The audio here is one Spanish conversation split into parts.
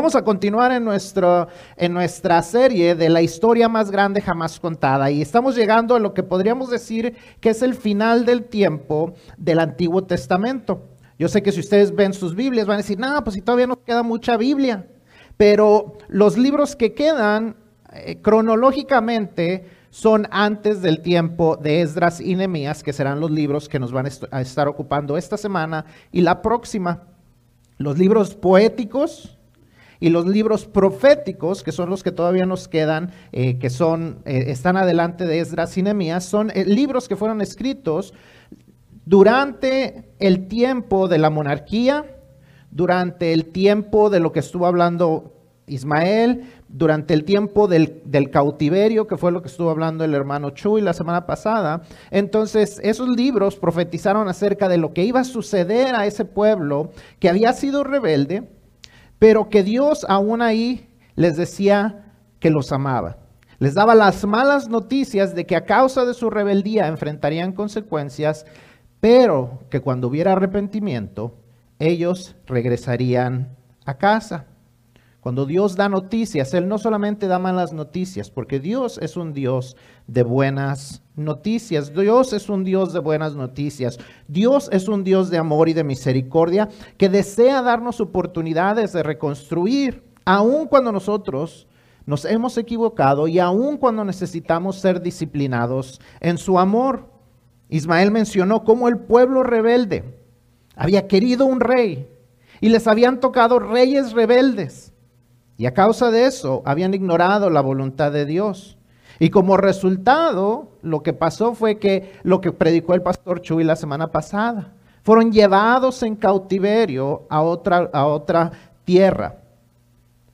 vamos a continuar en, nuestro, en nuestra serie de la historia más grande jamás contada. Y estamos llegando a lo que podríamos decir que es el final del tiempo del Antiguo Testamento. Yo sé que si ustedes ven sus Biblias van a decir, no, pues si todavía nos queda mucha Biblia. Pero los libros que quedan eh, cronológicamente son antes del tiempo de Esdras y Nehemías, que serán los libros que nos van a estar ocupando esta semana y la próxima. Los libros poéticos, y los libros proféticos, que son los que todavía nos quedan, eh, que son, eh, están adelante de Esdras y Nehemías, son eh, libros que fueron escritos durante el tiempo de la monarquía, durante el tiempo de lo que estuvo hablando Ismael, durante el tiempo del, del, cautiverio, que fue lo que estuvo hablando el hermano Chuy la semana pasada. Entonces, esos libros profetizaron acerca de lo que iba a suceder a ese pueblo que había sido rebelde pero que Dios aún ahí les decía que los amaba. Les daba las malas noticias de que a causa de su rebeldía enfrentarían consecuencias, pero que cuando hubiera arrepentimiento, ellos regresarían a casa. Cuando Dios da noticias, Él no solamente da malas noticias, porque Dios es un Dios de buenas noticias. Dios es un Dios de buenas noticias. Dios es un Dios de amor y de misericordia que desea darnos oportunidades de reconstruir, aun cuando nosotros nos hemos equivocado y aun cuando necesitamos ser disciplinados en su amor. Ismael mencionó cómo el pueblo rebelde había querido un rey y les habían tocado reyes rebeldes. Y a causa de eso habían ignorado la voluntad de Dios. Y como resultado, lo que pasó fue que lo que predicó el pastor Chuy la semana pasada, fueron llevados en cautiverio a otra, a otra tierra.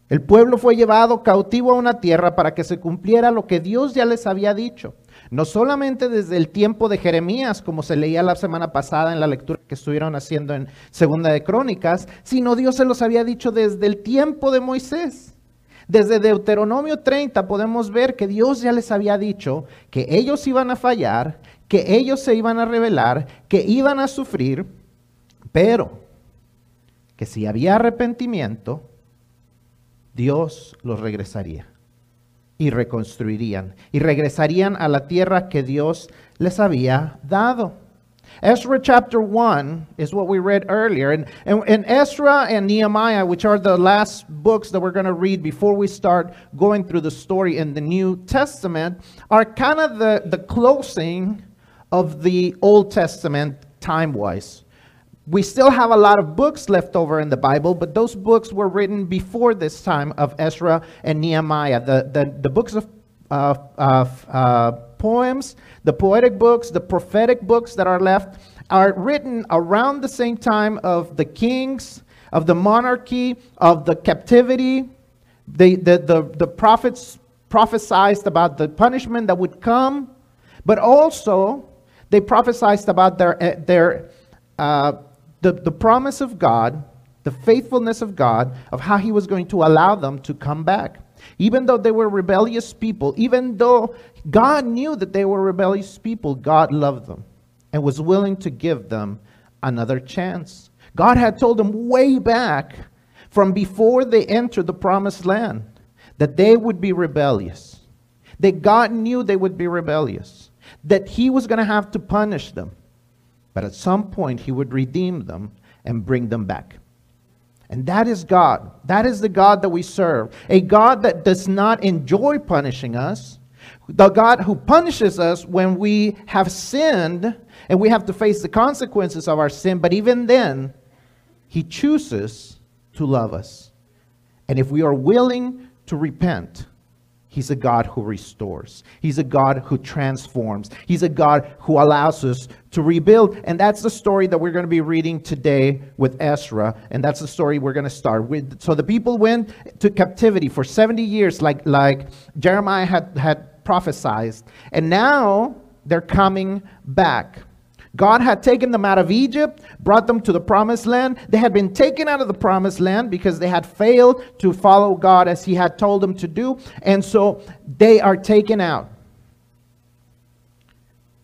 El pueblo fue llevado cautivo a una tierra para que se cumpliera lo que Dios ya les había dicho. No solamente desde el tiempo de Jeremías, como se leía la semana pasada en la lectura que estuvieron haciendo en Segunda de Crónicas, sino Dios se los había dicho desde el tiempo de Moisés. Desde Deuteronomio 30 podemos ver que Dios ya les había dicho que ellos iban a fallar, que ellos se iban a rebelar, que iban a sufrir, pero que si había arrepentimiento, Dios los regresaría y reconstruirían y regresarían a la tierra que Dios les había dado. Ezra chapter 1 is what we read earlier. And, and, and Ezra and Nehemiah, which are the last books that we're going to read before we start going through the story in the New Testament, are kind of the, the closing of the Old Testament time wise. We still have a lot of books left over in the Bible, but those books were written before this time of Ezra and Nehemiah. The, the, the books of, uh, of uh, poems, the poetic books, the prophetic books that are left are written around the same time of the kings, of the monarchy, of the captivity. The, the, the, the prophets prophesied about the punishment that would come, but also they prophesied about their, eh, their uh, the, the promise of God, the faithfulness of God, of how He was going to allow them to come back. Even though they were rebellious people, even though God knew that they were rebellious people, God loved them and was willing to give them another chance. God had told them way back from before they entered the promised land that they would be rebellious, that God knew they would be rebellious, that He was going to have to punish them. But at some point, he would redeem them and bring them back. And that is God. That is the God that we serve. A God that does not enjoy punishing us. The God who punishes us when we have sinned and we have to face the consequences of our sin. But even then, he chooses to love us. And if we are willing to repent, He's a God who restores. He's a God who transforms. He's a God who allows us to rebuild. And that's the story that we're going to be reading today with Ezra. And that's the story we're going to start with. So the people went to captivity for 70 years, like, like Jeremiah had, had prophesied. And now they're coming back. God had taken them out of Egypt, brought them to the promised land. They had been taken out of the promised land because they had failed to follow God as He had told them to do. And so they are taken out.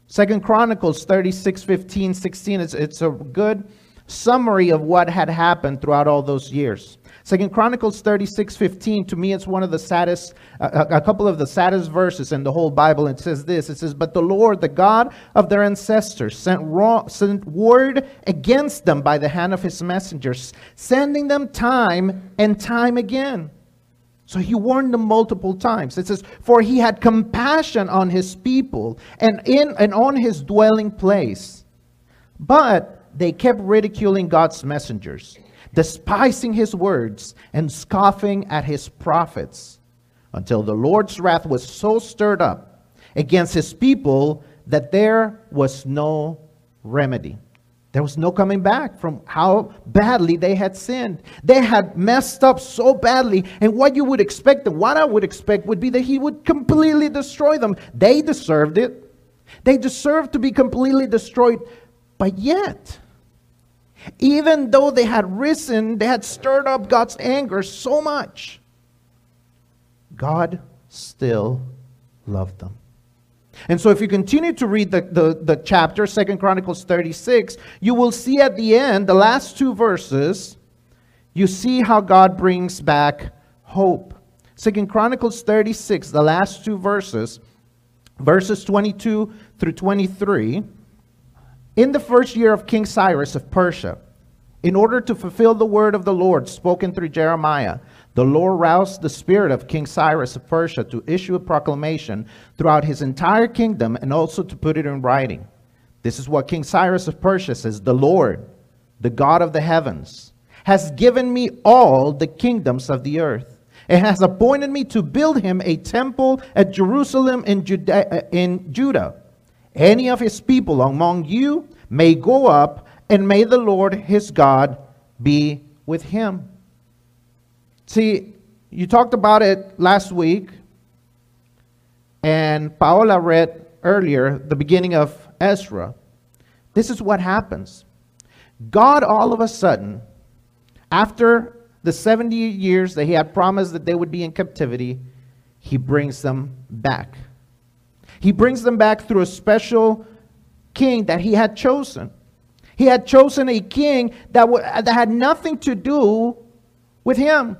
Second Chronicles 36, 15, 16. It's, it's a good summary of what had happened throughout all those years. Second Chronicles 36, 15, to me it's one of the saddest, uh, a, a couple of the saddest verses in the whole Bible. It says this, it says, But the Lord, the God of their ancestors, sent, raw, sent word against them by the hand of his messengers, sending them time and time again. So he warned them multiple times. It says, For he had compassion on his people and in and on his dwelling place. But they kept ridiculing God's messengers despising his words and scoffing at his prophets, until the Lord's wrath was so stirred up against his people that there was no remedy. There was no coming back from how badly they had sinned. They had messed up so badly. And what you would expect, and what I would expect, would be that he would completely destroy them. They deserved it. They deserved to be completely destroyed. But yet, even though they had risen, they had stirred up God's anger so much, God still loved them. And so if you continue to read the, the, the chapter, Second Chronicles 36, you will see at the end, the last two verses, you see how God brings back hope. Second Chronicles 36, the last two verses, verses 22 through 23. In the first year of King Cyrus of Persia, in order to fulfill the word of the Lord spoken through Jeremiah, the Lord roused the spirit of King Cyrus of Persia to issue a proclamation throughout his entire kingdom and also to put it in writing. This is what King Cyrus of Persia says The Lord, the God of the heavens, has given me all the kingdoms of the earth and has appointed me to build him a temple at Jerusalem in Judah. Uh, in Judah any of his people among you may go up, and may the Lord his God be with him. See, you talked about it last week, and Paola read earlier the beginning of Ezra. This is what happens. God, all of a sudden, after the 70 years that he had promised that they would be in captivity, he brings them back. He brings them back through a special king that he had chosen. He had chosen a king that, w- that had nothing to do with him.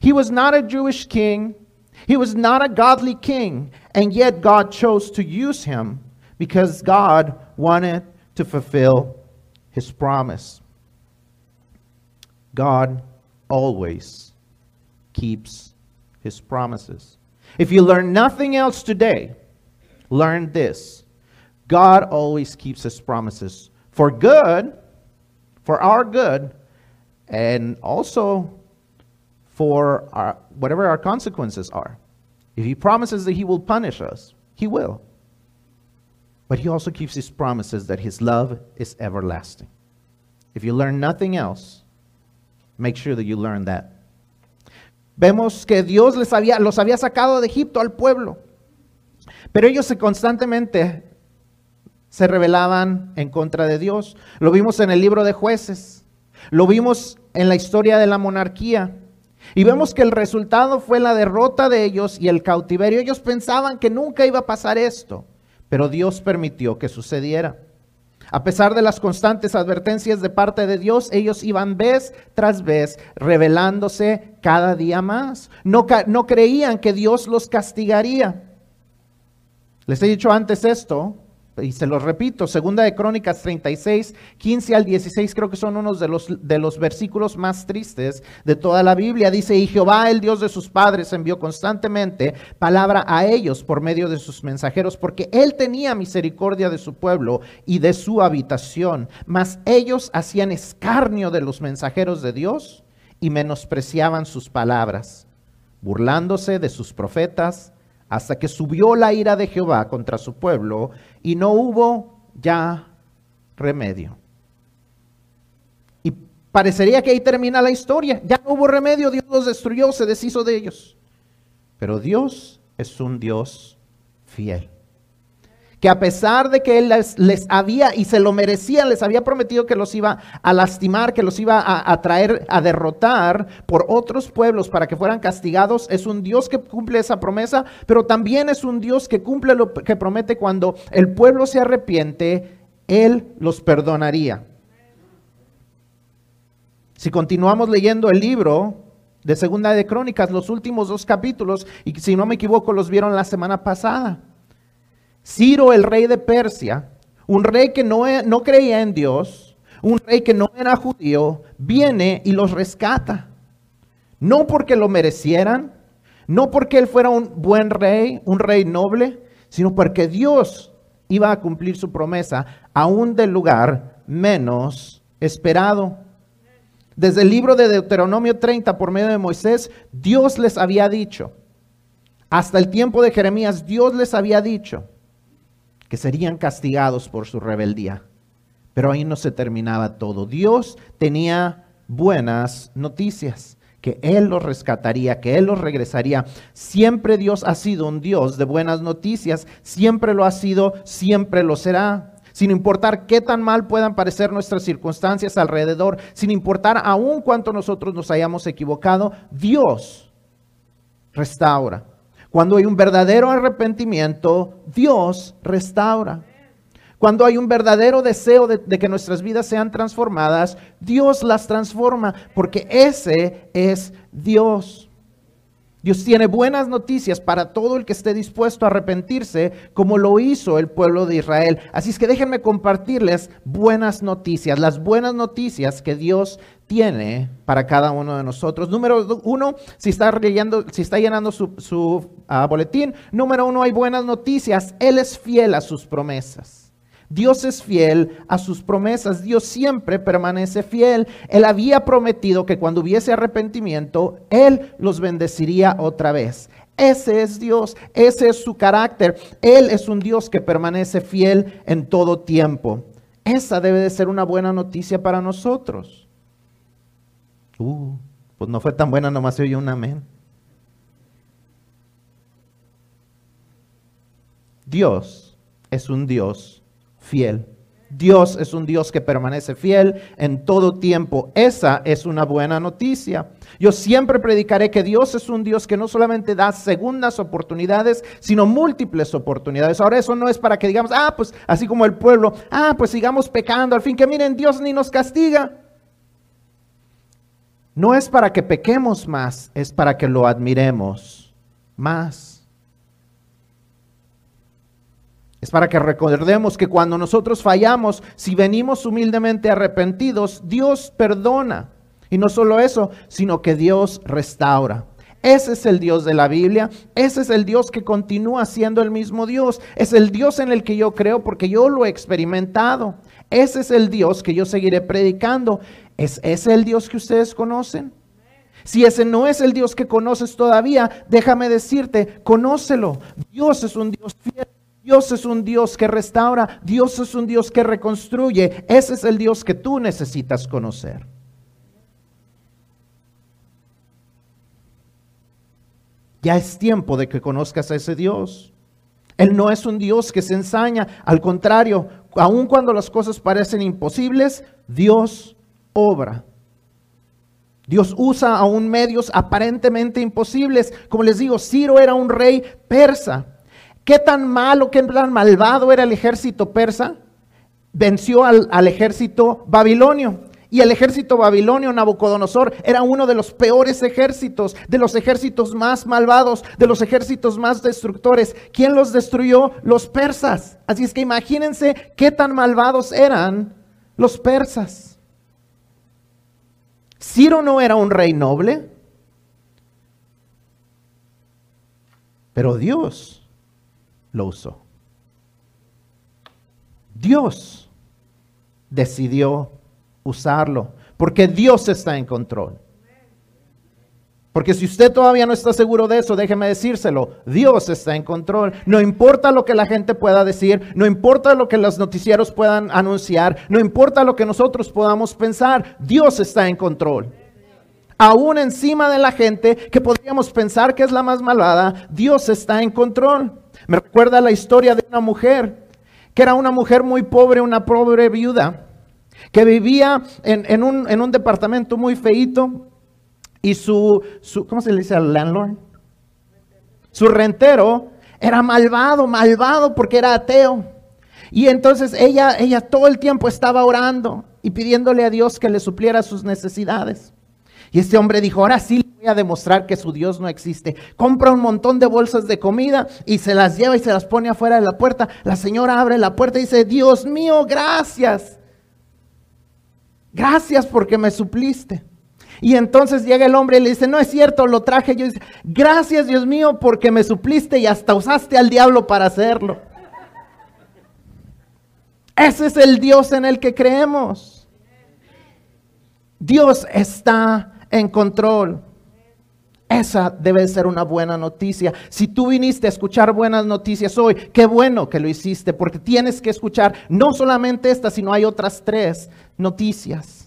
He was not a Jewish king. He was not a godly king. And yet God chose to use him because God wanted to fulfill his promise. God always keeps his promises. If you learn nothing else today, learn this God always keeps his promises for good, for our good, and also for our, whatever our consequences are. If he promises that he will punish us, he will. But he also keeps his promises that his love is everlasting. If you learn nothing else, make sure that you learn that. Vemos que Dios les había, los había sacado de Egipto al pueblo. Pero ellos constantemente se rebelaban en contra de Dios. Lo vimos en el libro de jueces, lo vimos en la historia de la monarquía. Y vemos que el resultado fue la derrota de ellos y el cautiverio. Ellos pensaban que nunca iba a pasar esto, pero Dios permitió que sucediera. A pesar de las constantes advertencias de parte de Dios, ellos iban vez tras vez rebelándose cada día más. No, no creían que Dios los castigaría. Les he dicho antes esto, y se los repito, segunda de Crónicas 36, 15 al 16, creo que son unos de los, de los versículos más tristes de toda la Biblia. Dice, y Jehová, el Dios de sus padres, envió constantemente palabra a ellos por medio de sus mensajeros, porque él tenía misericordia de su pueblo y de su habitación. Mas ellos hacían escarnio de los mensajeros de Dios y menospreciaban sus palabras, burlándose de sus profetas hasta que subió la ira de Jehová contra su pueblo y no hubo ya remedio. Y parecería que ahí termina la historia. Ya no hubo remedio, Dios los destruyó, se deshizo de ellos. Pero Dios es un Dios fiel que a pesar de que él les, había y se lo merecían, les había prometido que los iba a lastimar, que los iba a, traer a derrotar por otros pueblos para que fueran castigados, es un Dios que cumple esa promesa, pero también es un Dios que cumple lo que promete cuando el pueblo se arrepiente, Él los perdonaría. Si continuamos leyendo el libro, de Segunda de Crónicas, los últimos dos capítulos, y si no me equivoco los vieron la semana pasada. Ciro, el rey de Persia, un rey que no, e, no creía en Dios, un rey que no era judío, viene y los rescata. No porque lo merecieran, no porque él fuera un buen rey, un rey noble, sino porque Dios iba a cumplir su promesa aún del lugar menos esperado. Desde el libro de Deuteronomio 30 por medio de Moisés, Dios les había dicho, hasta el tiempo de Jeremías, Dios les había dicho que serían castigados por su rebeldía. Pero ahí no se terminaba todo. Dios tenía buenas noticias, que Él los rescataría, que Él los regresaría. Siempre Dios ha sido un Dios de buenas noticias, siempre lo ha sido, siempre lo será sin importar qué tan mal puedan parecer nuestras circunstancias alrededor, sin importar aún cuánto nosotros nos hayamos equivocado, Dios restaura. Cuando hay un verdadero arrepentimiento, Dios restaura. Cuando hay un verdadero deseo de, que nuestras vidas sean transformadas, Dios las transforma, porque ese es Dios. Dios tiene buenas noticias para todo el que esté dispuesto a arrepentirse, como lo hizo el pueblo de Israel. Así es que déjenme compartirles buenas noticias, las buenas noticias que Dios tiene para cada uno de nosotros. Número uno, si está, leyendo, si está llenando su, uh, boletín, número uno, hay buenas noticias. Él es fiel a sus promesas. Dios es fiel a sus promesas. Dios siempre permanece fiel. Él había prometido que cuando hubiese arrepentimiento, Él los bendeciría otra vez. Ese es Dios, ese es su carácter. Él es un Dios que permanece fiel en todo tiempo. Esa debe de ser una buena noticia para nosotros. Pues no fue tan buena, nomás se oyó un amén. Dios es un Dios fiel. Dios es un Dios que permanece fiel en todo tiempo. Esa es una buena noticia. Yo siempre predicaré que Dios es un Dios que no solamente da segundas oportunidades, sino múltiples oportunidades. Ahora eso no es para que digamos, ah, pues así como el pueblo, ah, pues sigamos pecando, al fin que miren, Dios ni nos castiga. No es para que pequemos más, es para que lo admiremos más. Es para que recordemos que cuando nosotros fallamos, si venimos humildemente arrepentidos, Dios perdona. Y no solo eso, sino que Dios restaura. Ese es el Dios de la Biblia, ese es el Dios que continúa siendo el mismo Dios, es el Dios en el que yo creo porque yo lo he experimentado. Ese es el Dios que yo seguiré predicando. ¿Es ese el Dios que ustedes conocen? Si ese no es el Dios que conoces todavía, déjame decirte, conócelo. Dios es un Dios fiel. Dios es un Dios que restaura, Dios es un Dios que reconstruye. Ese es el Dios que tú necesitas conocer. Ya es tiempo de que conozcas a ese Dios. Él no es un Dios que se ensaña, al contrario, aun cuando las cosas parecen imposibles, Dios obra. Dios usa aún medios aparentemente imposibles. Como les digo, Ciro era un rey persa. ¿Qué tan malo, qué tan malvado era el ejército persa? Venció al, al ejército babilonio. Y el ejército babilonio, Nabucodonosor, era uno de los peores ejércitos, de los ejércitos más malvados, de los ejércitos más destructores. ¿Quién los destruyó? Los persas. Así es que imagínense qué tan malvados eran los persas. Ciro no era un rey noble, pero Dios lo usó. Dios decidió usarlo, porque Dios está en control. Porque si usted todavía no está seguro de eso, déjeme decírselo, Dios está en control. No importa lo que la gente pueda decir, no importa lo que los noticieros puedan anunciar, no importa lo que nosotros podamos pensar, Dios está en control. Aún encima de la gente que podríamos pensar que es la más malvada, Dios está en control. Me recuerda la historia de una mujer, que era una mujer muy pobre, una pobre viuda, que vivía en, un, departamento muy feito y su, su, ¿cómo se le dice al landlord? Su rentero era malvado, malvado porque era ateo. Y entonces ella, ella todo el tiempo estaba orando y pidiéndole a Dios que le supliera sus necesidades. Y este hombre dijo, ahora sí voy a demostrar que su Dios no existe. Compra un montón de bolsas de comida y se las lleva y se las pone afuera de la puerta. La señora abre la puerta y dice, Dios mío, gracias. Gracias porque me supliste. Y entonces llega el hombre y le dice, no es cierto, lo traje yo. dice, gracias Dios mío porque me supliste y hasta usaste al diablo para hacerlo. Ese es el Dios en el que creemos. Dios está en control. Esa debe ser una buena noticia. Si tú viniste a escuchar buenas noticias hoy, qué bueno que lo hiciste, porque tienes que escuchar no solamente esta, sino hay otras tres noticias.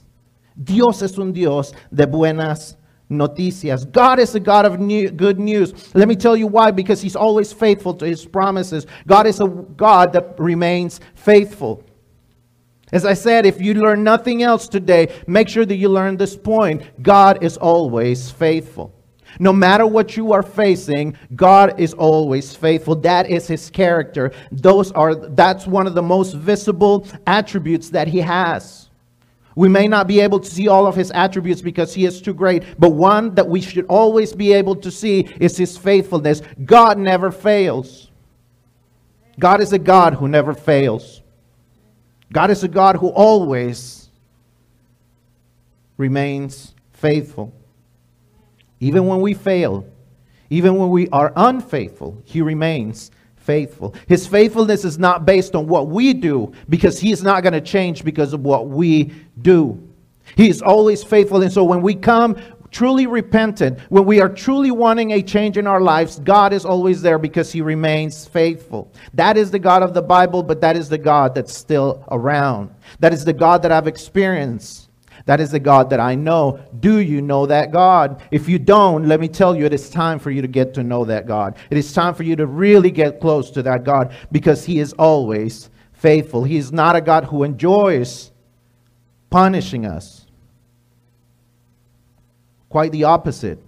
Dios es un Dios de buenas noticias. God is a God of new, good news. Let me tell you why because he's always faithful to his promises. God is a God that remains faithful. As I said, if you learn nothing else today, make sure that you learn this point. God is always faithful. No matter what you are facing, God is always faithful. That is his character. Those are that's one of the most visible attributes that he has. We may not be able to see all of his attributes because he is too great, but one that we should always be able to see is his faithfulness. God never fails. God is a God who never fails. God is a God who always remains faithful. Even when we fail, even when we are unfaithful, he remains faithful. His faithfulness is not based on what we do because he is not going to change because of what we do. He is always faithful. And so when we come truly repentant, when we are truly wanting a change in our lives, God is always there because he remains faithful. That is the God of the Bible, but that is the God that's still around. That is the God that I've experienced. That is the God that I know. Do you know that God? If you don't, let me tell you, it is time for you to get to know that God. It is time for you to really get close to that God because He is always faithful. He is not a God who enjoys punishing us. Quite the opposite.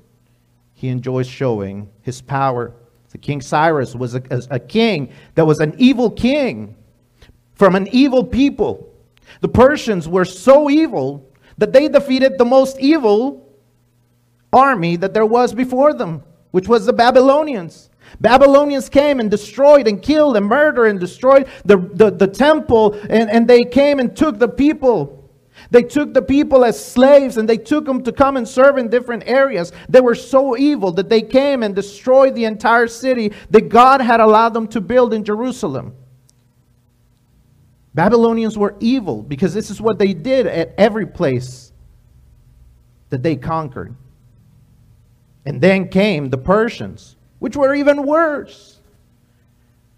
He enjoys showing His power. The King Cyrus was a, a king that was an evil king from an evil people. The Persians were so evil that they defeated the most evil army that there was before them, which was the Babylonians. Babylonians came and destroyed and killed and murdered and destroyed the, the, the temple, and, and they came and took the people. They took the people as slaves and they took them to come and serve in different areas. They were so evil that they came and destroyed the entire city that God had allowed them to build in Jerusalem. Babylonians were evil because this is what they did at every place that they conquered. And then came the Persians, which were even worse.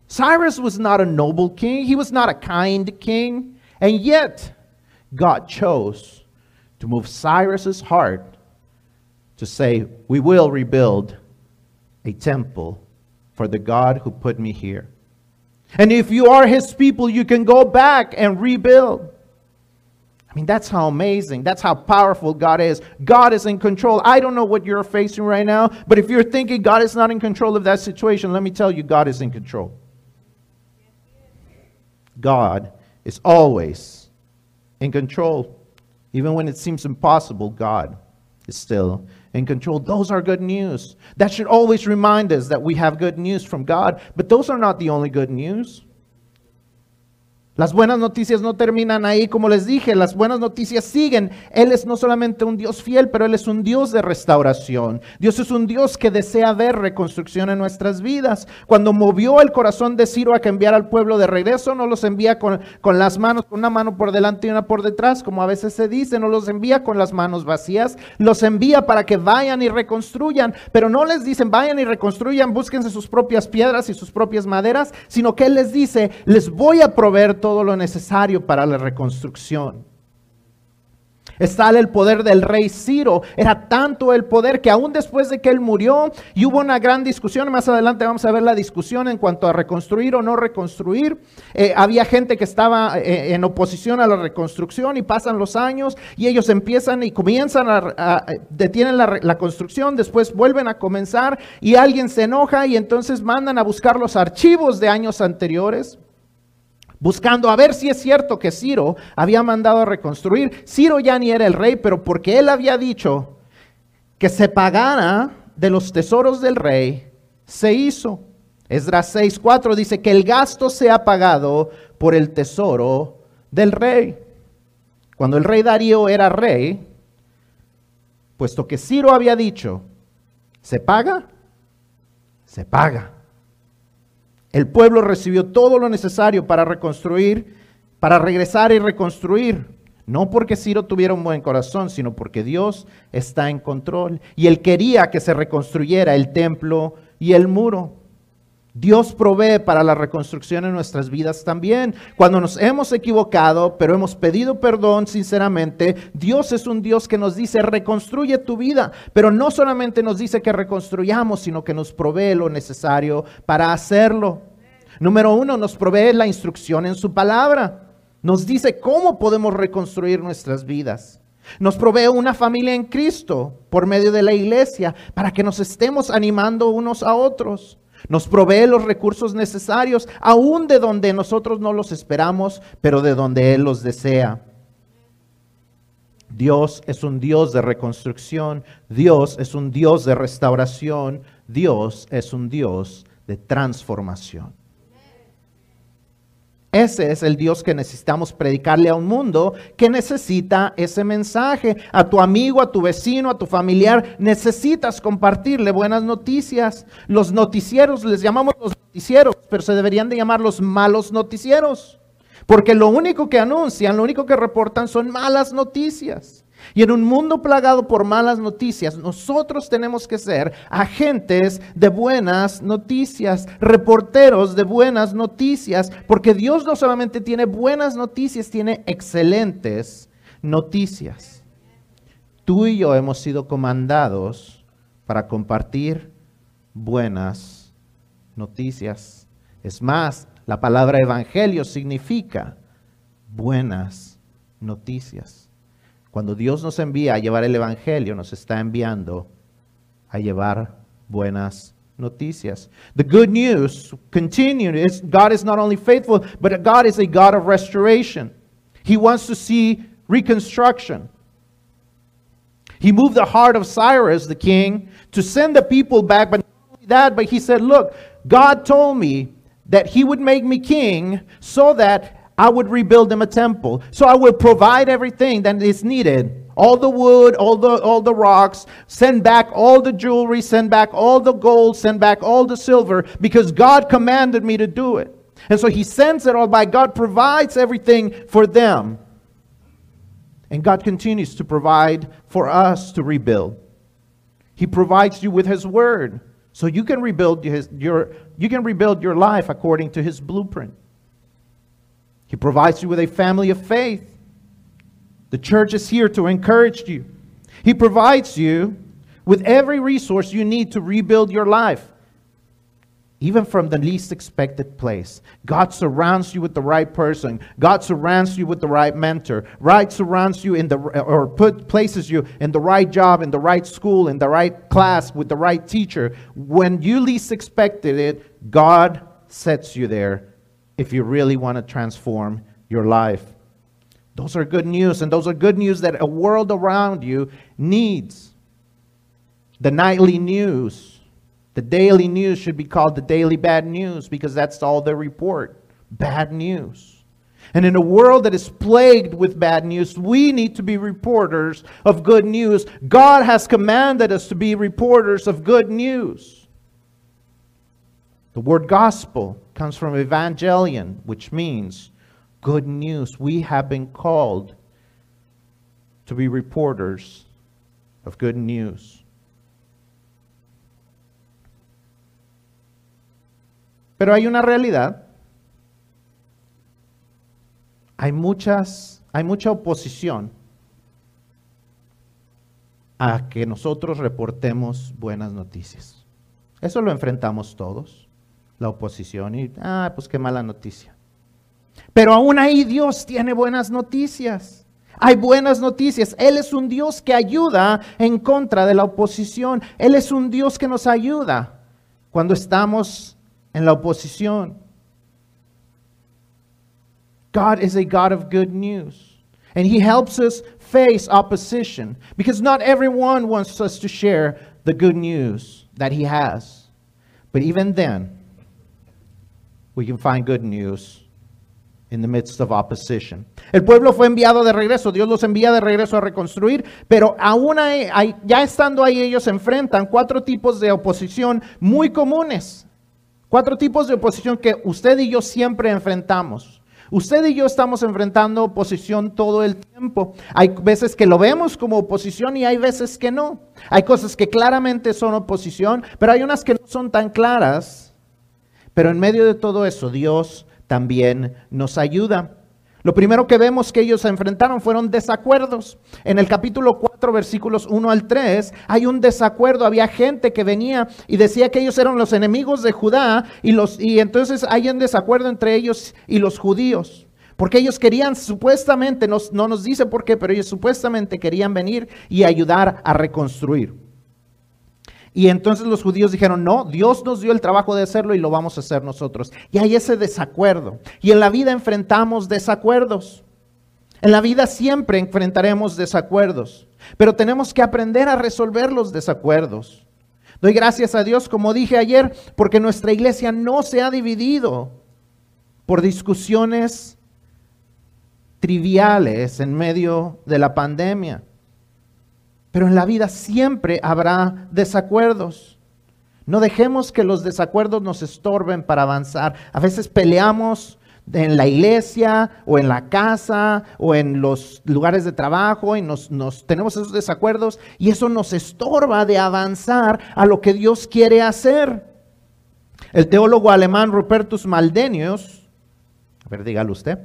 Cyrus was not a noble king, he was not a kind king, and yet God chose to move Cyrus's heart to say, We will rebuild a temple for the God who put me here. And if you are his people, you can go back and rebuild. I mean, that's how amazing, that's how powerful God is. God is in control. I don't know what you're facing right now, but if you're thinking God is not in control of that situation, let me tell you, God is in control. God is always in control. Even when it seems impossible, God is still in control. Those are good news. That should always remind us that we have good news from God. But those are not the only good news. Las buenas noticias no terminan ahí, como les dije, las buenas noticias siguen. Él es no solamente un Dios fiel, pero Él es un Dios de restauración. Dios es un Dios que desea ver reconstrucción en nuestras vidas. Cuando movió el corazón de Ciro a que enviara al pueblo de regreso, no los envía con, con las manos, con una mano por delante y una por detrás, como a veces se dice, no los envía con las manos vacías, los envía para que vayan y reconstruyan, pero no les dicen vayan y reconstruyan, búsquense sus propias piedras y sus propias maderas, sino que Él les dice, les voy a proveer todo lo necesario para la reconstrucción. Está el poder del rey Ciro. Era tanto el poder que aún después de que él murió y hubo una gran discusión, más adelante vamos a ver la discusión en cuanto a reconstruir o no reconstruir. Eh, había gente que estaba eh, en oposición a la reconstrucción y pasan los años y ellos empiezan y comienzan a, detienen la construcción, después vuelven a comenzar y alguien se enoja y entonces mandan a buscar los archivos de años anteriores buscando a ver si es cierto que Ciro había mandado a reconstruir. Ciro ya ni era el rey, pero porque él había dicho que se pagara de los tesoros del rey, se hizo. Esdras 6:4 dice que el gasto sea pagado por el tesoro del rey. Cuando el rey Darío era rey, puesto que Ciro había dicho, ¿se paga? Se paga. El pueblo recibió todo lo necesario para reconstruir, para regresar y reconstruir. No porque Ciro tuviera un buen corazón, sino porque Dios está en control. Y él quería que se reconstruyera el templo y el muro. Dios provee para la reconstrucción en nuestras vidas también. Cuando nos hemos equivocado, pero hemos pedido perdón sinceramente, Dios es un Dios que nos dice, reconstruye tu vida. Pero no solamente nos dice que reconstruyamos, sino que nos provee lo necesario para hacerlo. Número uno, nos provee la instrucción en su palabra. Nos dice cómo podemos reconstruir nuestras vidas. Nos provee una familia en Cristo por medio de la iglesia para que nos estemos animando unos a otros. Nos provee los recursos necesarios, aún de donde nosotros no los esperamos, pero de donde Él los desea. Dios es un Dios de reconstrucción, Dios es un Dios de restauración, Dios es un Dios de transformación. Ese es el Dios que necesitamos predicarle a un mundo que necesita ese mensaje. A tu amigo, a tu vecino, a tu familiar, necesitas compartirle buenas noticias. Los noticieros, les llamamos los noticieros, pero se deberían de llamar los malos noticieros. Porque lo único que anuncian, lo único que reportan son malas noticias. Y en un mundo plagado por malas noticias, nosotros tenemos que ser agentes de buenas noticias, reporteros de buenas noticias, porque Dios no solamente tiene buenas noticias, tiene excelentes noticias. Tú y yo hemos sido comandados para compartir buenas noticias. Es más, la palabra evangelio significa buenas noticias. Cuando Dios nos envía a llevar el Evangelio, nos está enviando a llevar buenas noticias. The good news, continued, is God is not only faithful, but God is a God of restoration. He wants to see reconstruction. He moved the heart of Cyrus, the king, to send the people back, but not only that, but he said, Look, God told me that he would make me king so that I would rebuild them a temple. So I will provide everything that is needed. All the wood, all the all the rocks, send back all the jewelry, send back all the gold, send back all the silver because God commanded me to do it. And so he sends it all by God provides everything for them. And God continues to provide for us to rebuild. He provides you with his word so you can rebuild his, your you can rebuild your life according to his blueprint. He provides you with a family of faith. The church is here to encourage you. He provides you with every resource you need to rebuild your life, even from the least expected place. God surrounds you with the right person. God surrounds you with the right mentor. Right surrounds you in the or put places you in the right job, in the right school, in the right class with the right teacher. When you least expected it, God sets you there if you really want to transform your life. Those are good news, and those are good news that a world around you needs. The nightly news, the daily news should be called the daily bad news because that's all they report bad news. And in a world that is plagued with bad news, we need to be reporters of good news. God has commanded us to be reporters of good news. The word gospel comes from evangelion, which means good news. We have been called to be reporters of good news. Pero hay una realidad. Hay muchas, hay mucha oposición a que nosotros reportemos buenas noticias. Eso lo enfrentamos todos la oposición y, ah, pues qué mala noticia. Pero aún ahí Dios tiene buenas noticias. Hay buenas noticias. Él es un Dios que ayuda en contra de la oposición. Él es un Dios que nos ayuda cuando estamos en la oposición. God is a God of good news. And He helps us face opposition because not everyone wants us to share the good news that He has. But even then, we can find good news in the midst of opposition. El pueblo fue enviado de regreso, Dios los envía de regreso a reconstruir, pero aún hay, ya estando ahí ellos enfrentan cuatro tipos de oposición muy comunes. Cuatro tipos de oposición que usted y yo siempre enfrentamos. Usted y yo estamos enfrentando oposición todo el tiempo. Hay veces que lo vemos como oposición y hay veces que no. Hay cosas que claramente son oposición, pero hay unas que no son tan claras. Pero en medio de todo eso, Dios también nos ayuda. Lo primero que vemos que ellos se enfrentaron fueron desacuerdos. En el capítulo 4, versículos 1 al 3, hay un desacuerdo. Había gente que venía y decía que ellos eran los enemigos de Judá y, los, y entonces hay un desacuerdo entre ellos y los judíos. Porque ellos querían supuestamente, nos- no nos dice por qué, pero ellos supuestamente querían venir y ayudar a reconstruir. Y entonces los judíos dijeron, no, Dios nos dio el trabajo de hacerlo y lo vamos a hacer nosotros. Y hay ese desacuerdo. Y en la vida enfrentamos desacuerdos. En la vida siempre enfrentaremos desacuerdos. Pero tenemos que aprender a resolver los desacuerdos. Doy gracias a Dios, como dije ayer, porque nuestra iglesia no se ha dividido por discusiones triviales en medio de la pandemia. Pero en la vida siempre habrá desacuerdos. No dejemos que los desacuerdos nos estorben para avanzar. A veces peleamos en la iglesia o en la casa o en los lugares de trabajo y nos, tenemos esos desacuerdos y eso nos estorba de avanzar a lo que Dios quiere hacer. El teólogo alemán Rupertus Maldenius, a ver, dígalo usted,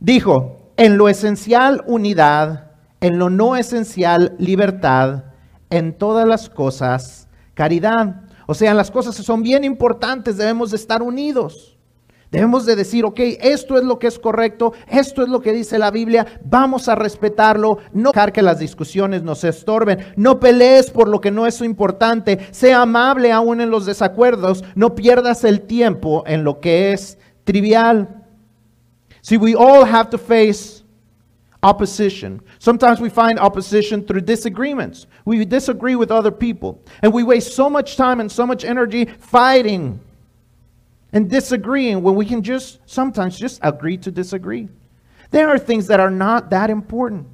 dijo, en lo esencial unidad, en lo no esencial libertad, en todas las cosas caridad. O sea, las cosas que son bien importantes debemos de estar unidos. Debemos de decir, ok, esto es lo que es correcto, esto es lo que dice la Biblia, vamos a respetarlo, no dejar que las discusiones nos estorben, no pelees por lo que no es importante, sea amable aún en los desacuerdos, no pierdas el tiempo en lo que es trivial. See, we all have to face opposition. Sometimes we find opposition through disagreements. We disagree with other people, and we waste so much time and so much energy fighting and disagreeing when we can just sometimes just agree to disagree. There are things that are not that important.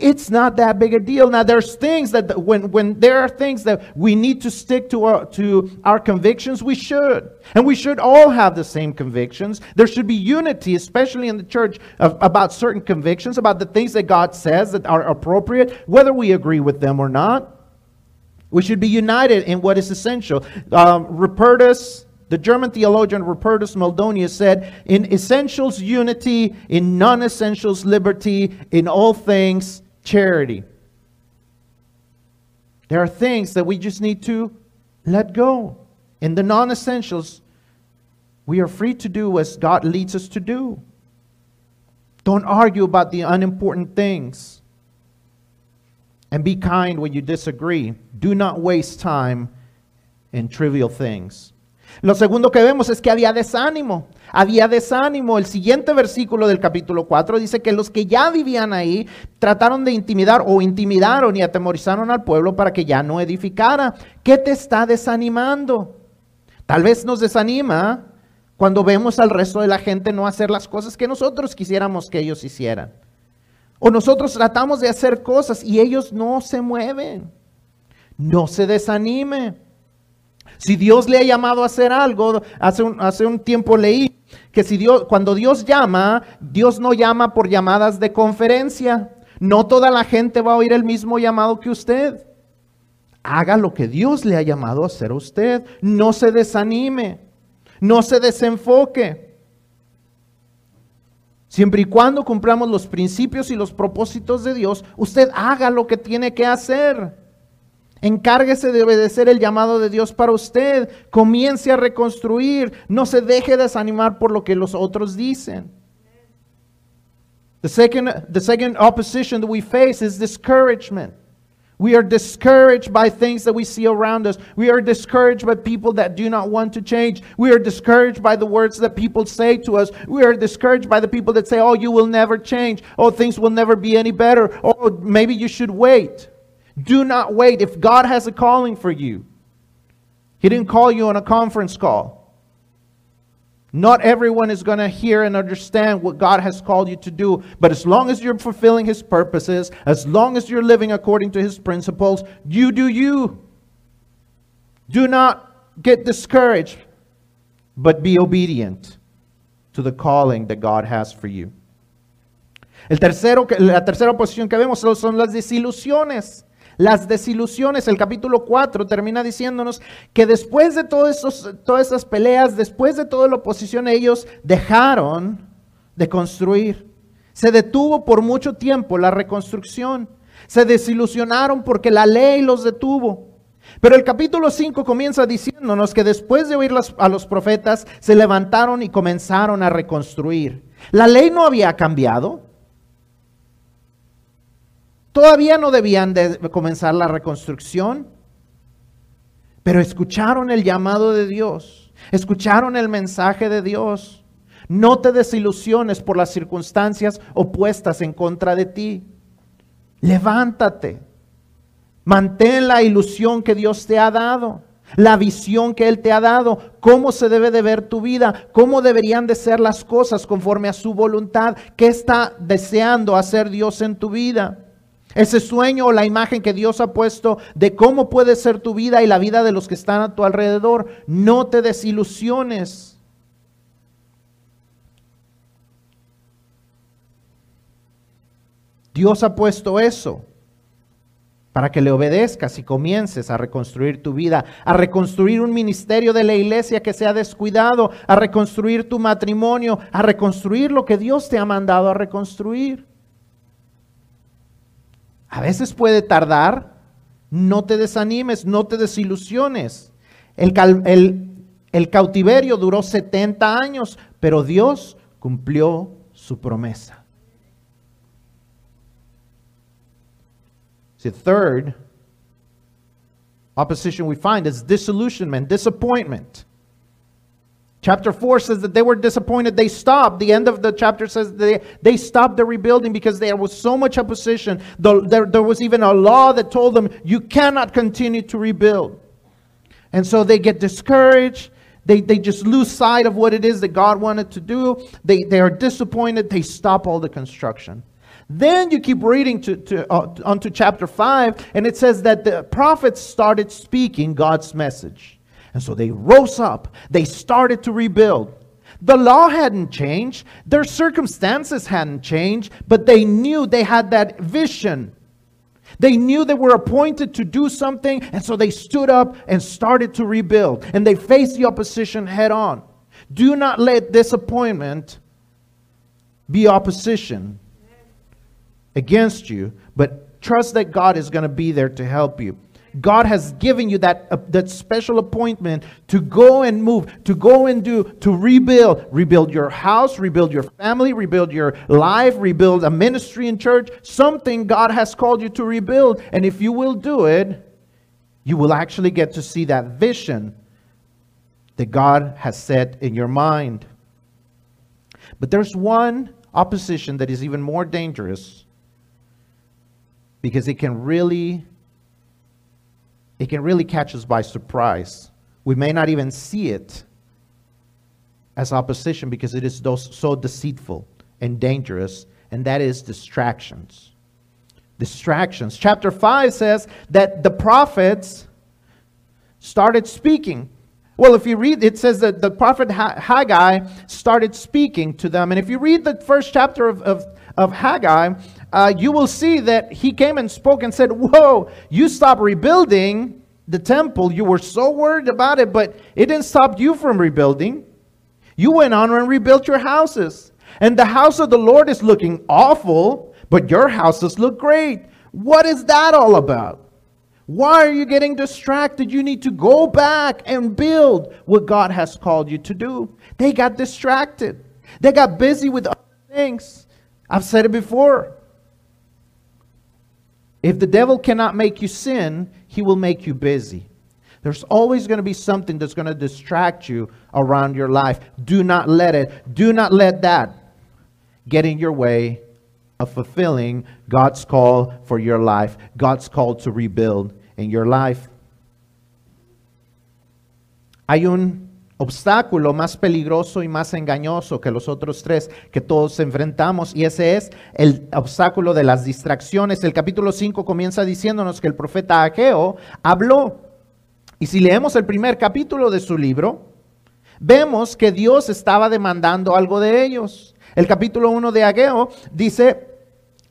It's not that big a deal. Now there's things that when when there are things that we need to stick to our to our convictions, we should. And we should all have the same convictions. There should be unity, especially in the church, of, about certain convictions, about the things that God says that are appropriate, whether we agree with them or not. We should be united in what is essential. Um, Rupertus, the German theologian Rupertus Moldonius said, in essentials, unity, in non essentials, liberty, in all things, charity. There are things that we just need to let go. In the non essentials, we are free to do as God leads us to do. Don't argue about the unimportant things. And be kind when you disagree. Do not waste time in trivial things. Lo segundo que vemos es que había desánimo. Había desánimo. El siguiente versículo del capítulo 4 dice que los que ya vivían ahí trataron de intimidar o intimidaron y atemorizaron al pueblo para que ya no edificara. ¿Qué te está desanimando? Tal vez nos desanima cuando vemos al resto de la gente no hacer las cosas que nosotros quisiéramos que ellos hicieran. O nosotros tratamos de hacer cosas y ellos no se mueven. No se desanime. Si Dios le ha llamado a hacer algo, hace un, hace un tiempo leí que si Dios, cuando Dios llama, Dios no llama por llamadas de conferencia. No toda la gente va a oír el mismo llamado que usted. Haga lo que Dios le ha llamado a hacer a usted. No se desanime. No se desenfoque. Siempre y cuando cumplamos los principios y los propósitos de Dios, usted haga lo que tiene que hacer. Encárguese de obedecer el llamado de Dios para usted. Comience a reconstruir. No se deje desanimar por lo que los otros dicen. The second, the second opposition that we face is discouragement. We are discouraged by things that we see around us. We are discouraged by people that do not want to change. We are discouraged by the words that people say to us. We are discouraged by the people that say, Oh, you will never change. Oh, things will never be any better. Oh, maybe you should wait. Do not wait. If God has a calling for you, He didn't call you on a conference call. Not everyone is going to hear and understand what God has called you to do, but as long as you're fulfilling His purposes, as long as you're living according to His principles, you do you. Do not get discouraged, but be obedient to the calling that God has for you. El tercero, la tercera posición que vemos son las desilusiones. Las desilusiones, el capítulo 4 termina diciéndonos que después de todas esas peleas, después de toda la oposición, ellos dejaron de construir. Se detuvo por mucho tiempo la reconstrucción. Se desilusionaron porque la ley los detuvo. Pero el capítulo 5 comienza diciéndonos que después de oír a los profetas, se levantaron y comenzaron a reconstruir. La ley no había cambiado. Todavía no debían de comenzar la reconstrucción, pero escucharon el llamado de Dios, escucharon el mensaje de Dios. No te desilusiones por las circunstancias opuestas en contra de ti. Levántate. Mantén la ilusión que Dios te ha dado, la visión que Él te ha dado, cómo se debe de ver tu vida, cómo deberían de ser las cosas conforme a su voluntad, qué está deseando hacer Dios en tu vida. Ese sueño o la imagen que Dios ha puesto de cómo puede ser tu vida y la vida de los que están a tu alrededor. No te desilusiones. Dios ha puesto eso para que le obedezcas y comiences a reconstruir tu vida, a reconstruir un ministerio de la iglesia que se ha descuidado, a reconstruir tu matrimonio, a reconstruir lo que Dios te ha mandado a reconstruir. A veces puede tardar. No te desanimes, no te desilusiones. El, cautiverio duró 70 años, pero Dios cumplió su promesa. The third opposition we find is disillusionment, disappointment. Chapter 4 says that they were disappointed. They stopped. The end of the chapter says they, they stopped the rebuilding because there was so much opposition. The, there, there was even a law that told them you cannot continue to rebuild. And so they get discouraged. They, they just lose sight of what it is that God wanted to do. They, they are disappointed. They stop all the construction. Then you keep reading to, to, uh, onto chapter 5, and it says that the prophets started speaking God's message. And so they rose up, they started to rebuild. The law hadn't changed, their circumstances hadn't changed, but they knew they had that vision. They knew they were appointed to do something, and so they stood up and started to rebuild. And they faced the opposition head on. Do not let disappointment be opposition against you, but trust that God is going to be there to help you. God has given you that, uh, that special appointment to go and move, to go and do, to rebuild. Rebuild your house, rebuild your family, rebuild your life, rebuild a ministry in church. Something God has called you to rebuild. And if you will do it, you will actually get to see that vision that God has set in your mind. But there's one opposition that is even more dangerous because it can really it can really catch us by surprise. We may not even see it as opposition because it is so deceitful and dangerous, and that is distractions. Distractions. Chapter 5 says that the prophets started speaking. Well, if you read, it says that the prophet Haggai started speaking to them. And if you read the first chapter of, of, of Haggai, uh, you will see that he came and spoke and said, Whoa, you stop rebuilding the temple. You were so worried about it, but it didn't stop you from rebuilding. You went on and rebuilt your houses. And the house of the Lord is looking awful, but your houses look great. What is that all about? Why are you getting distracted? You need to go back and build what God has called you to do. They got distracted, they got busy with other things. I've said it before. If the devil cannot make you sin, he will make you busy. There's always going to be something that's going to distract you around your life. Do not let it, do not let that get in your way of fulfilling God's call for your life, God's call to rebuild in your life. Hay un obstáculo más peligroso y más engañoso que los otros tres que todos enfrentamos y ese es el obstáculo de las distracciones. El capítulo 5 comienza diciéndonos que el profeta Ageo habló y si leemos el primer capítulo de su libro, vemos que Dios estaba demandando algo de ellos. El capítulo 1 de Ageo dice,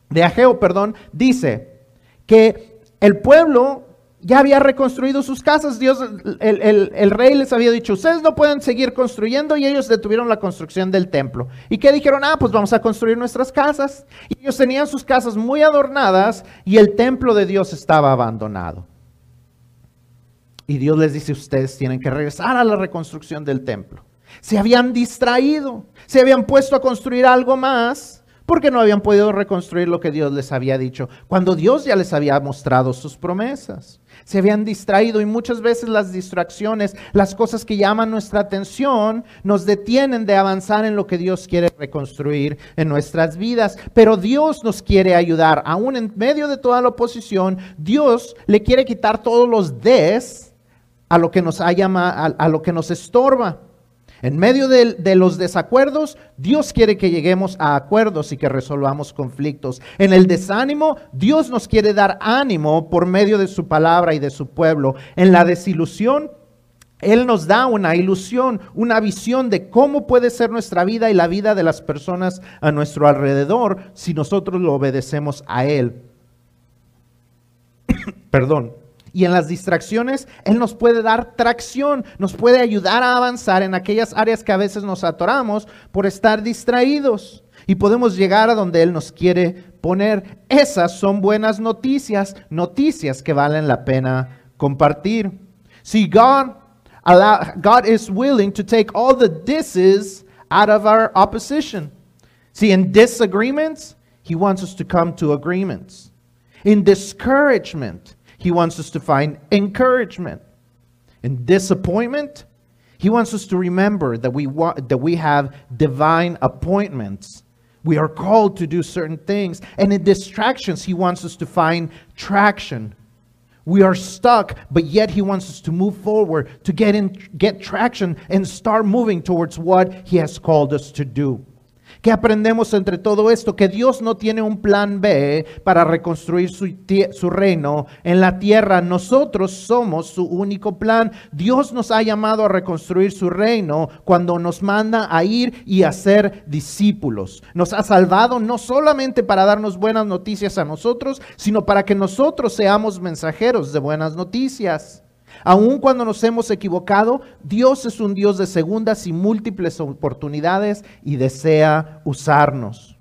de Ageo, perdón, dice que el pueblo ya había reconstruido sus casas. Dios, el, rey les había dicho, ustedes no pueden seguir construyendo y ellos detuvieron la construcción del templo. ¿Y qué dijeron? Ah, pues vamos a construir nuestras casas. Y ellos tenían sus casas muy adornadas y el templo de Dios estaba abandonado. Y Dios les dice, ustedes tienen que regresar a la reconstrucción del templo. Se habían distraído, se habían puesto a construir algo más porque no habían podido reconstruir lo que Dios les había dicho, cuando Dios ya les había mostrado sus promesas. Se habían distraído y muchas veces las distracciones, las cosas que llaman nuestra atención, nos detienen de avanzar en lo que Dios quiere reconstruir en nuestras vidas. Pero Dios nos quiere ayudar, aún en medio de toda la oposición, Dios le quiere quitar todos los des a lo que nos, a, a lo que nos estorba. En medio de, los desacuerdos, Dios quiere que lleguemos a acuerdos y que resolvamos conflictos. En el desánimo, Dios nos quiere dar ánimo por medio de su palabra y de su pueblo. En la desilusión, Él nos da una ilusión, una visión de cómo puede ser nuestra vida y la vida de las personas a nuestro alrededor si nosotros lo obedecemos a Él. Perdón. Y en las distracciones, Él nos puede dar tracción, nos puede ayudar a avanzar en aquellas áreas que a veces nos atoramos por estar distraídos. Y podemos llegar a donde Él nos quiere poner. Esas son buenas noticias, noticias que valen la pena compartir. Si God, God is willing to take all the disses out of our opposition. See, in disagreements, He wants us to come to agreements. In discouragement, he wants us to find encouragement. In disappointment, He wants us to remember that we, wa- that we have divine appointments. We are called to do certain things. And in distractions, He wants us to find traction. We are stuck, but yet He wants us to move forward, to get, in, get traction, and start moving towards what He has called us to do. ¿Qué aprendemos entre todo esto? Que Dios no tiene un plan B para reconstruir su, su, reino en la tierra. Nosotros somos su único plan. Dios nos ha llamado a reconstruir su reino cuando nos manda a ir y a ser discípulos. Nos ha salvado no solamente para darnos buenas noticias a nosotros, sino para que nosotros seamos mensajeros de buenas noticias. Aun cuando nos hemos equivocado, Dios es un Dios de segundas y múltiples oportunidades y desea usarnos.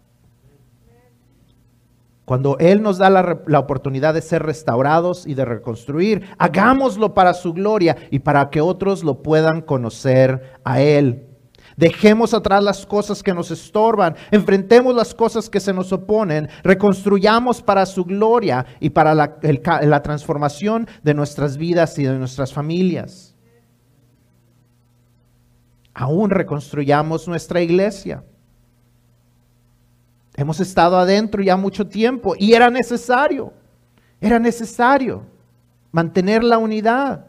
Cuando Él nos da la, la, oportunidad de ser restaurados y de reconstruir, hagámoslo para su gloria y para que otros lo puedan conocer a Él. Dejemos atrás las cosas que nos estorban, enfrentemos las cosas que se nos oponen, reconstruyamos para su gloria y para la, transformación de nuestras vidas y de nuestras familias. Aún reconstruyamos nuestra iglesia. Hemos estado adentro ya mucho tiempo y era necesario, era necesario mantener la unidad.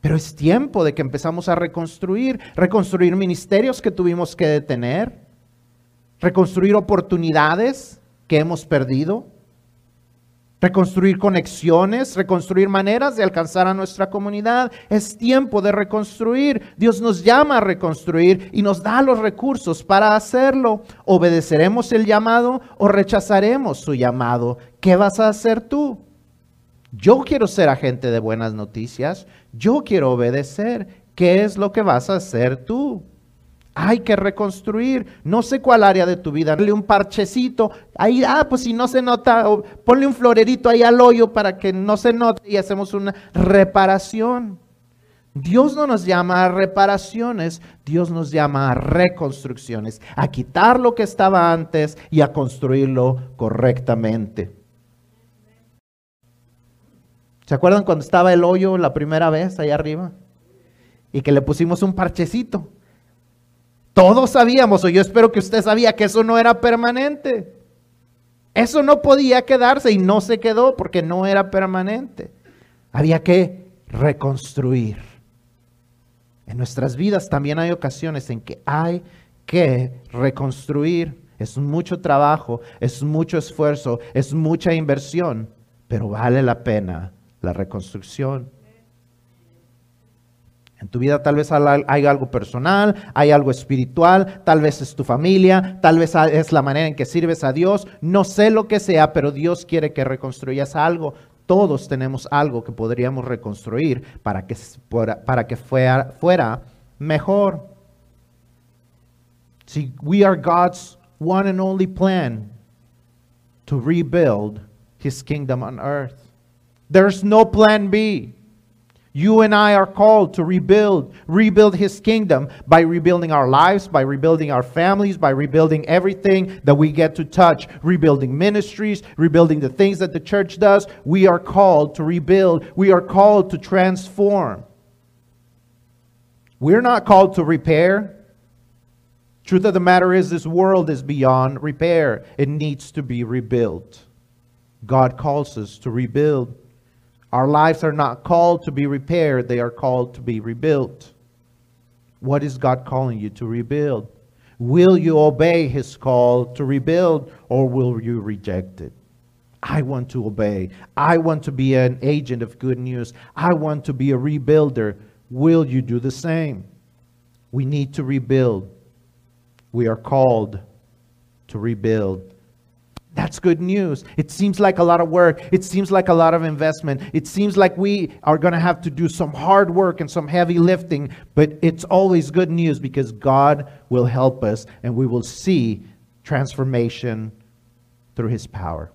Pero es tiempo de que empezamos a reconstruir, reconstruir ministerios que tuvimos que detener, reconstruir oportunidades que hemos perdido, reconstruir conexiones, reconstruir maneras de alcanzar a nuestra comunidad. Es tiempo de reconstruir. Dios nos llama a reconstruir y nos da los recursos para hacerlo. ¿Obedeceremos el llamado o rechazaremos su llamado? ¿Qué vas a hacer tú? Yo quiero ser agente de buenas noticias. Yo quiero obedecer. ¿Qué es lo que vas a hacer tú? Hay que reconstruir. No sé cuál área de tu vida. Ponle un parchecito. Ahí, ah, pues si no se nota, ponle un florerito ahí al hoyo para que no se note y hacemos una reparación. Dios no nos llama a reparaciones, Dios nos llama a reconstrucciones, a quitar lo que estaba antes y a construirlo correctamente. ¿Se acuerdan cuando estaba el hoyo la primera vez allá arriba? Y que le pusimos un parchecito. Todos sabíamos, o yo espero que usted sabía que eso no era permanente. Eso no podía quedarse y no se quedó porque no era permanente. Había que reconstruir. En nuestras vidas también hay ocasiones en que hay que reconstruir. Es mucho trabajo, es mucho esfuerzo, es mucha inversión, pero vale la pena la reconstrucción. En tu vida tal vez hay algo personal, hay algo espiritual, tal vez es tu familia, tal vez es la manera en que sirves a Dios, no sé lo que sea, pero Dios quiere que reconstruyas algo. Todos tenemos algo que podríamos reconstruir para que, para que fuera, fuera mejor. See, we are God's one and only plan to rebuild his kingdom on earth. There's no plan B. You and I are called to rebuild, rebuild his kingdom by rebuilding our lives, by rebuilding our families, by rebuilding everything that we get to touch, rebuilding ministries, rebuilding the things that the church does. We are called to rebuild. We are called to transform. We're not called to repair. Truth of the matter is this world is beyond repair. It needs to be rebuilt. God calls us to rebuild. Our lives are not called to be repaired, they are called to be rebuilt. What is God calling you to rebuild? Will you obey his call to rebuild or will you reject it? I want to obey. I want to be an agent of good news. I want to be a rebuilder. Will you do the same? We need to rebuild. We are called to rebuild. That's good news. It seems like a lot of work. It seems like a lot of investment. It seems like we are going to have to do some hard work and some heavy lifting, but it's always good news because God will help us and we will see transformation through His power.